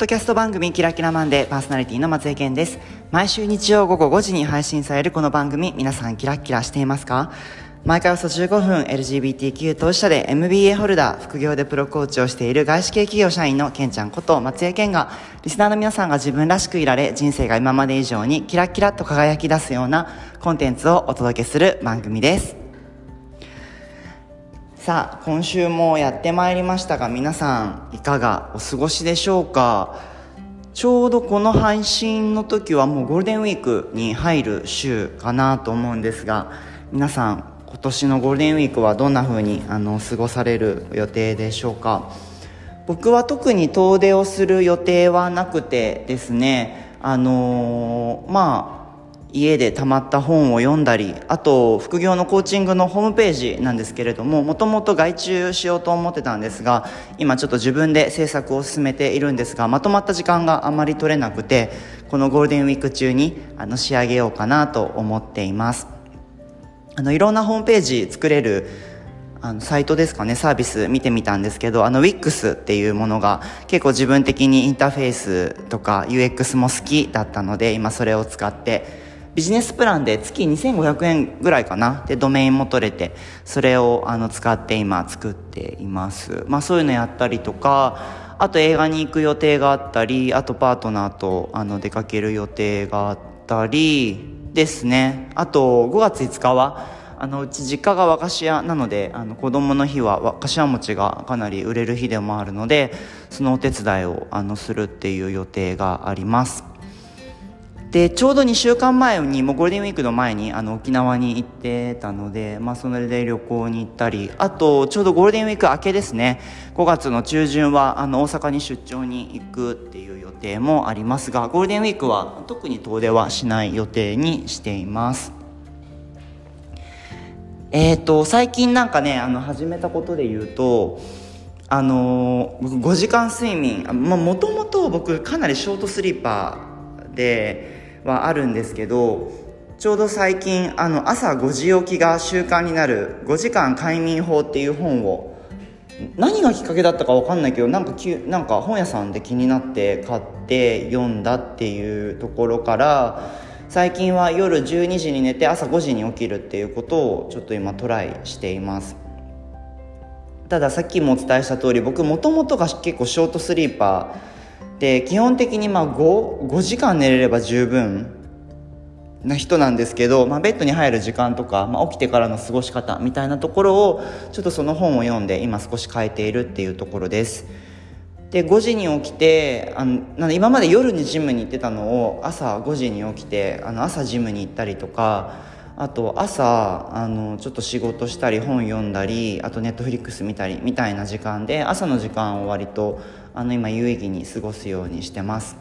ドキャスト番組キラキラマンデーパーソナリティの松江健です。毎週日曜午後5時に配信されるこの番組、皆さんキラキラしていますか？毎回およそ15分 LGBTQ 当事者で MBA ホルダー、副業でプロコーチをしている外資系企業社員のケンちゃんこと松江健が、リスナーの皆さんが自分らしくいられ、人生が今まで以上にキラキラと輝き出すようなコンテンツをお届けする番組です。さあ今週もやってまいりましたが皆さんいかがお過ごしでしょうか？ちょうどこの配信の時はもうゴールデンウィークに入る週かなと思うんですが皆さん今年のゴールデンウィークはどんな風にあの過ごされる予定でしょうか？僕は特に遠出をする予定はなくてですねあのー、まあ家でたまった本を読んだりあと副業のコーチングのホームページなんですけれどももともと外注しようと思ってたんですが今ちょっと自分で制作を進めているんですがまとまった時間があまり取れなくてこのゴールデンウィーク中にあの仕上げようかなと思っています。あのいろんなホームページ作れるあのサイトですかねサービス見てみたんですけどあの WIX っていうものが結構自分的にインターフェースとか UX も好きだったので今それを使ってビジネスプランで月2500円ぐらいかな。でドメインも取れてそれをあの使って今作っています。まあそういうのやったりとかあと映画に行く予定があったりあとパートナーとあの出かける予定があったりですね。あと5月5日はあのうち実家が和菓子屋なのであの子供の日は和菓子屋餅がかなり売れる日でもあるのでそのお手伝いをあのするっていう予定があります。でちょうど2週間前にもうゴールデンウィークの前にあの沖縄に行ってたので、まあ、それで旅行に行ったりあとちょうどゴールデンウィーク明けですね。5月の中旬はあの大阪に出張に行くっていう予定もありますがゴールデンウィークは特に遠出はしない予定にしています。えっ、ー、と最近なんかねあの始めたことで言うとあの僕5時間睡眠もともと僕かなりショートスリーパーではあるんですけどちょうど最近あの朝5時起きが習慣になる5時間快眠法っていう本を何がきっかけだったか分かんないけどなんかきなんか本屋さんで気になって買って読んだっていうところから最近は夜12時に寝て朝5時に起きるっていうことをちょっと今トライしています。たださっきもお伝えした通り僕もともとが結構ショートスリーパーで基本的にまあ 5, 5時間寝れれば十分な人なんですけど、まあ、ベッドに入る時間とか、まあ、起きてからの過ごし方みたいなところをちょっとその本を読んで今少し変えているっていうところです。で5時に起きてあのな今まで夜にジムに行ってたのを朝5時に起きてあの朝ジムに行ったりとかあと朝あのちょっと仕事したり本読んだりあとネットフリックス見たりみたいな時間で朝の時間を割とあの今有意義に過ごすようにしてます。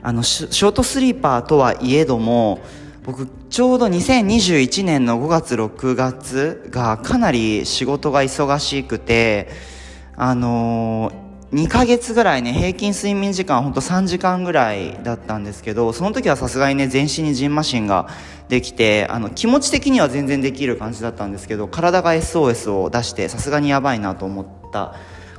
あのショートスリーパーとはいえども僕ちょうど2021年の5月6月がかなり仕事が忙しくてあのー、2ヶ月ぐらいね平均睡眠時間ほんと3時間ぐらいだったんですけどその時はさすがにね全身にジンマシンができてあの気持ち的には全然できる感じだったんですけど体が SOS を出してさすがにやばいなと思った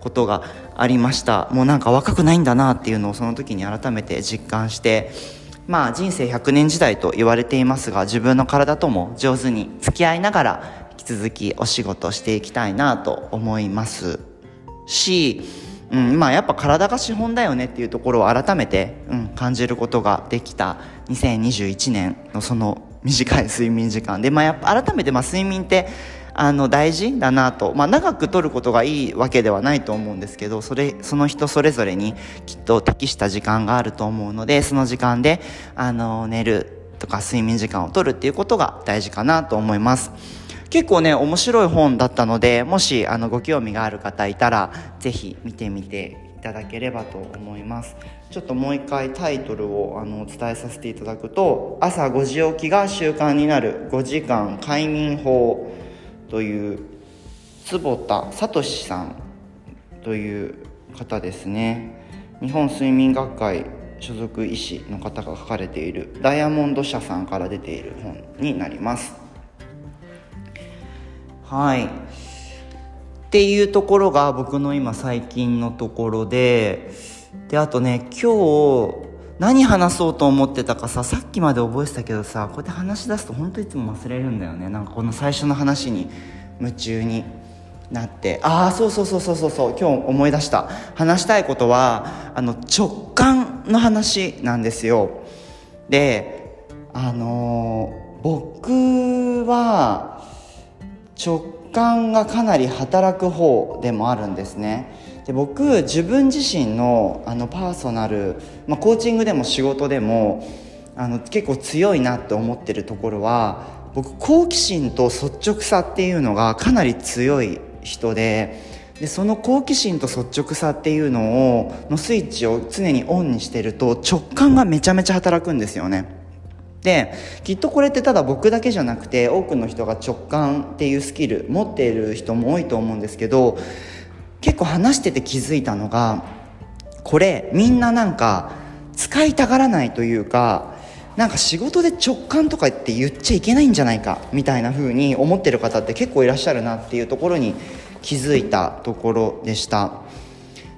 ことがありました。もうなんか若くないんだなっていうのをその時に改めて実感してまあ人生100年時代と言われていますが自分の体とも上手に付き合いながら引き続きお仕事していきたいなと思いますし、うん、まあやっぱ体が資本だよねっていうところを改めて、うん、感じることができた2021年のその短い睡眠時間。で、まあ、やっぱ改めてまあ睡眠ってあの大事だなと、まあ、長く取ることがいいわけではないと思うんですけどそれその人それぞれにきっと適した時間があると思うのでその時間であの寝るとか睡眠時間を取るっていうことが大事かなと思います。結構ね面白い本だったのでもしあのご興味がある方いたら是非見てみていただければと思います。ちょっともう一回タイトルをあのお伝えさせていただくと朝5時起きが習慣になる5時間快眠法という坪田聡さんという方ですね。日本睡眠学会所属医師の方が書かれているダイヤモンド社さんから出ている本になります。はい。っていうところが僕の今最近のところでであとね今日何話そうと思ってたかささっきまで覚えてたけどさこうやって話し出すと本当いつも忘れるんだよね。なんかこの最初の話に夢中になって。ああそうそうそうそうそうそう。今日思い出した。話したいことはあの直感の話なんですよ。であのー、僕は直感がかなり働く方でもあるんですね。で僕自分自身のあのパーソナル、まあ、コーチングでも仕事でもあの結構強いなって思ってるところは僕好奇心と率直さっていうのがかなり強い人ででその好奇心と率直さっていうのをのスイッチを常にオンにしてると直感がめちゃめちゃ働くんですよね。できっとこれってただ僕だけじゃなくて多くの人が直感っていうスキル持っている人も多いと思うんですけど結構話してて気づいたのがこれみんななんか使いたがらないというかなんか仕事で直感とかって言っちゃいけないんじゃないかみたいな風に思ってる方って結構いらっしゃるなっていうところに気づいたところでした。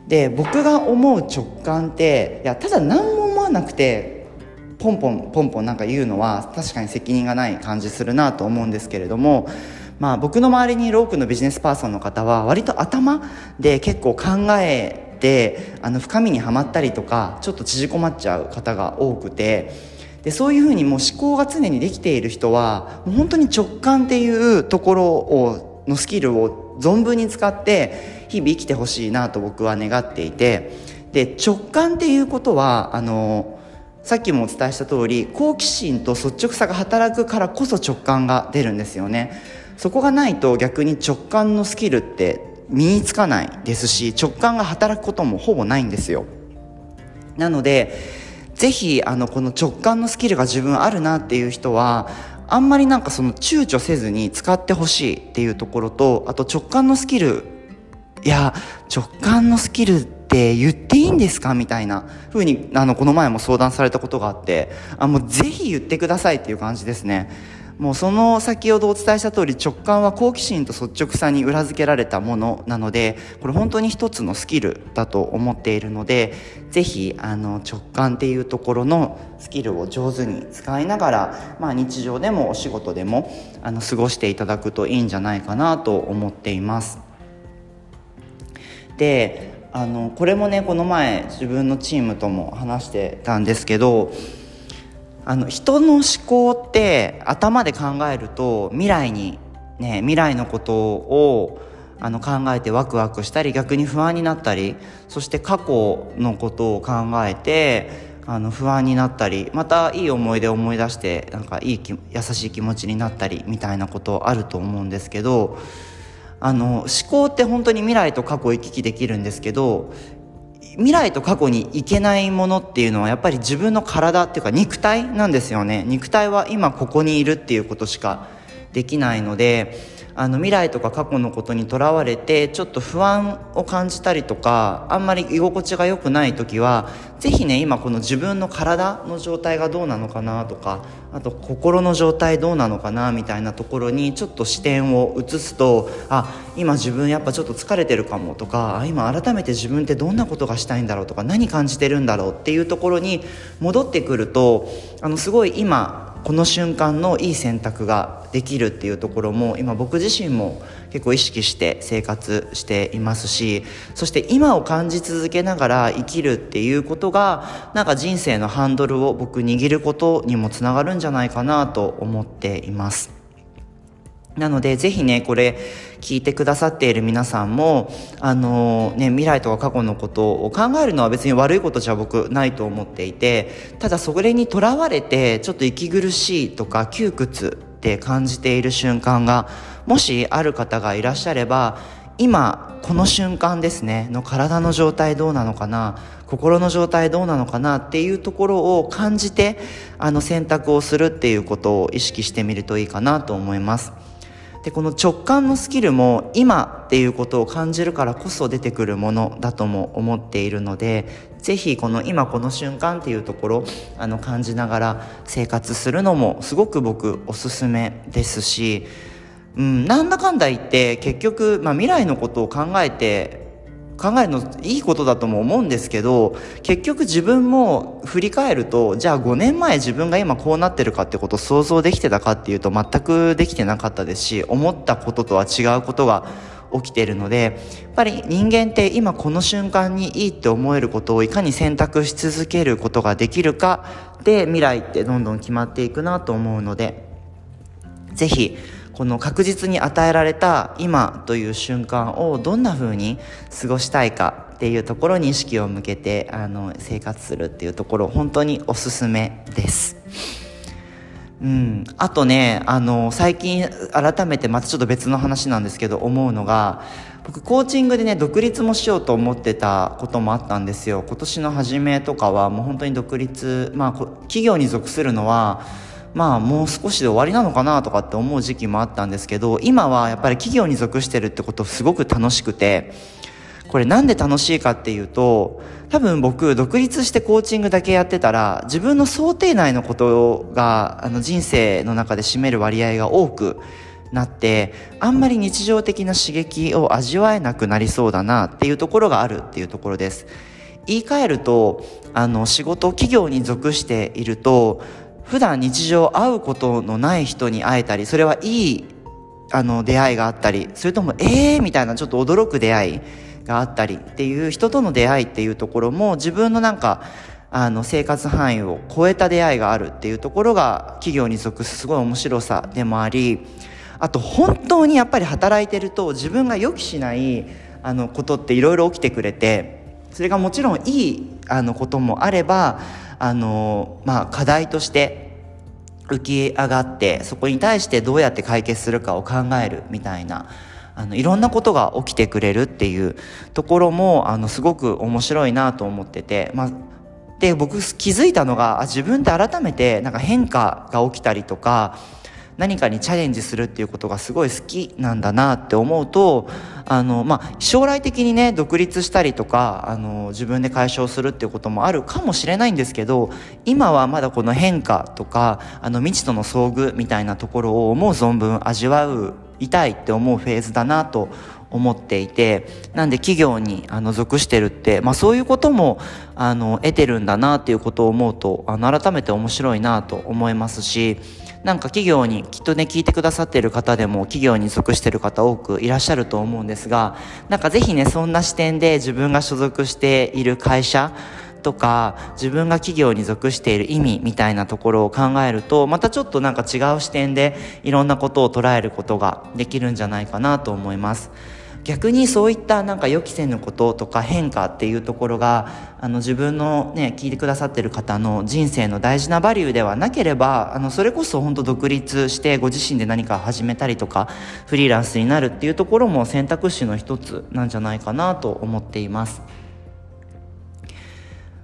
で僕が思う直感っていやただ何も思わなくてポンポンポンポンなんか言うのは確かに責任がない感じするなと思うんですけれどもまあ、僕の周りにいる多くのビジネスパーソンの方は割と頭で結構考えてあの深みにはまったりとかちょっと縮こまっちゃう方が多くてでそういうふうにもう思考が常にできている人は本当に直感っていうところをのスキルを存分に使って日々生きてほしいなと僕は願っていてで直感っていうことはあのさっきもお伝えした通り好奇心と率直さが働くからこそ直感が出るんですよね。そこがないと逆に直感のスキルって身につかないですし直感が働くこともほぼないんですよなのでぜひあのこの直感のスキルが自分あるなっていう人はあんまりなんかその躊躇せずに使ってほしいっていうところとあと直感のスキルいや直感のスキルって言っていいんですか？みたいな風にあのこの前も相談されたことがあって。あもうぜひ言ってくださいっていう感じですね。もうその先ほどお伝えした通り直感は好奇心と率直さに裏付けられたものなのでこれ本当に一つのスキルだと思っているのでぜひあの直感っていうところのスキルを上手に使いながら、まあ、日常でもお仕事でもあの過ごしていただくといいんじゃないかなと思っています。であのこれもねこの前自分のチームとも話してたんですけどあの人の思考って頭で考えると未来にね未来のことをあの考えてワクワクしたり逆に不安になったりそして過去のことを考えてあの不安になったりまたいい思い出を思い出してなんかいい優しい気持ちになったりみたいなことあると思うんですけどあの思考って本当に未来と過去行き来できるんですけど未来と過去に行けないものっていうのはやっぱり自分の体っていうか肉体なんですよね。肉体は今ここにいるっていうことしかできないのであの未来とか過去のことにとらわれてちょっと不安を感じたりとかあんまり居心地が良くない時は是非ね今この自分の体の状態がどうなのかなとかあと心の状態どうなのかなみたいなところにちょっと視点を移すとあ今自分やっぱちょっと疲れてるかもとか今改めて自分ってどんなことがしたいんだろうとか何感じてるんだろうっていうところに戻ってくるとあのすごい今この瞬間のいい選択ができるっていうところも今僕自身も結構意識して生活していますしそして今を感じ続けながら生きるっていうことがなんか人生のハンドルを僕握ることにもつながるんじゃないかなと思っています。なので、ぜひね、これ、聞いてくださっている皆さんも、あのね、未来とか過去のことを考えるのは別に悪いことじゃ僕ないと思っていて、ただそれにとらわれて、ちょっと息苦しいとか窮屈って感じている瞬間が、もしある方がいらっしゃれば、今、この瞬間ですね、の体の状態どうなのかな、心の状態どうなのかなっていうところを感じて、あの選択をするっていうことを意識してみるといいかなと思います。でこの直感のスキルも今っていうことを感じるからこそ出てくるものだとも思っているので是非この今この瞬間っていうところあの感じながら生活するのもすごく僕おすすめですし、うん、なんだかんだ言って結局、まあ、未来のことを考えて考えるのいいことだとも思うんですけど結局自分も振り返るとじゃあ5年前自分が今こうなってるかってことを想像できてたかっていうと全くできてなかったですし思ったこととは違うことが起きているのでやっぱり人間って今この瞬間にいいって思えることをいかに選択し続けることができるかで未来ってどんどん決まっていくなと思うのでぜひこの確実に与えられた今という瞬間をどんな風に過ごしたいかっていうところに意識を向けてあの生活するっていうところ本当におすすめです。うん、あとねあの最近改めてまたちょっと別の話なんですけど思うのが僕コーチングでね独立もしようと思ってたこともあったんですよ今年の初めとかはもう本当に独立まあ企業に属するのはまあもう少しで終わりなのかなとかって思う時期もあったんですけど今はやっぱり企業に属してるってことすごく楽しくてこれなんで楽しいかっていうと多分僕独立してコーチングだけやってたら自分の想定内のことがあの人生の中で占める割合が多くなってあんまり日常的な刺激を味わえなくなりそうだなっていうところがあるっていうところです。言い換えるとあの仕事企業に属していると普段日常会うことのない人に会えたりそれはいいあの出会いがあったりそれともえー、みたいなちょっと驚く出会いがあったりっていう人との出会いっていうところも自分のなんかあの生活範囲を超えた出会いがあるっていうところが企業に属すすごい面白さでもありあと本当にやっぱり働いてると自分が予期しないあのことっていろいろ起きてくれてそれがもちろんいいあのこともあればあの、まあ、課題として浮き上がってそこに対してどうやって解決するかを考えるみたいなあのいろんなことが起きてくれるっていうところもあのすごく面白いなと思ってて、まあ、で僕気づいたのが自分って改めてなんか変化が起きたりとか何かにチャレンジするっていうことがすごい好きなんだなって思うとあの、まあ、将来的にね独立したりとかあの自分で解消するっていうこともあるかもしれないんですけど今はまだこの変化とかあの未知との遭遇みたいなところを思う存分味わう痛いって思うフェーズだなと思っていてなんで企業にあの属してるって、まあ、そういうこともあの得てるんだなっていうことを思うとあの改めて面白いなと思いますしなんか企業にきっとね聞いてくださってる方でも企業に属してる方多くいらっしゃると思うんですがなんかぜひねそんな視点で自分が所属している会社とか自分が企業に属している意味みたいなところを考えるとまたちょっとなんか違う視点でいろんなことを捉えることができるんじゃないかなと思います。逆にそういったなんか予期せぬこととか変化っていうところがあの自分のね聞いてくださってる方の人生の大事なバリューではなければあのそれこそ本当独立してご自身で何か始めたりとかフリーランスになるっていうところも選択肢の一つなんじゃないかなと思っています。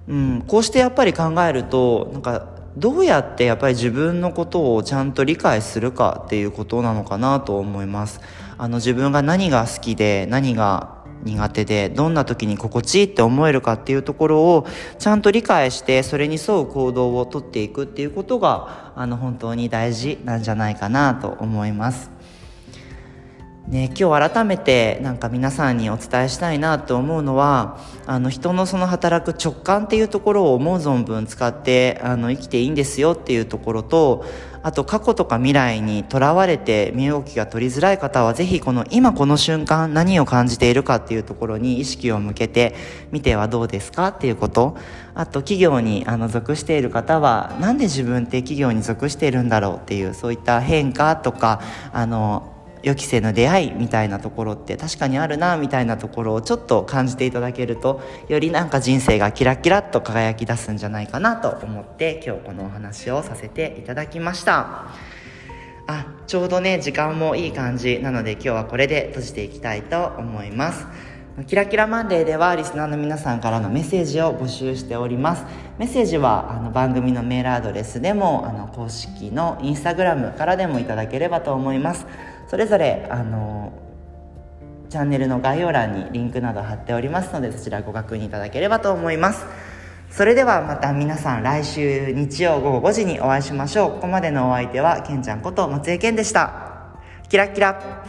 うん、こうしてやっぱり考えるとなんかどうやってやっぱり自分のことをちゃんと理解するかっていうことなのかなと思います。あの自分が何が好きで何が苦手でどんな時に心地いいって思えるかっていうところをちゃんと理解してそれに沿う行動をとっていくっていうことがあの本当に大事なんじゃないかなと思います。ね、今日改めてなんか皆さんにお伝えしたいなと思うのはあの人のその働く直感っていうところを思う存分使ってあの生きていいんですよっていうところとあと過去とか未来にとらわれて身動きが取りづらい方はぜひこの今この瞬間何を感じているかっていうところに意識を向けてみてはどうですかっていうこと。あと企業にあの属している方はなんで自分って企業に属しているんだろうっていうそういった変化とかあの予期せぬ出会いみたいなところって確かにあるなみたいなところをちょっと感じていただけるとよりなんか人生がキラキラっと輝き出すんじゃないかなと思って今日このお話をさせていただきました。あちょうどね時間もいい感じなので今日はこれで閉じていきたいと思います。キラキラマンデーではリスナーの皆さんからのメッセージを募集しております。メッセージはあの番組のメールアドレスでもあの公式のインスタグラムからでもいただければと思います。それぞれあのチャンネルの概要欄にリンクなど貼っておりますのでそちらご確認いただければと思います。それではまた皆さん来週日曜午後5時にお会いしましょう。ここまでのお相手はけんちゃんこと松江健でした。キラキラ。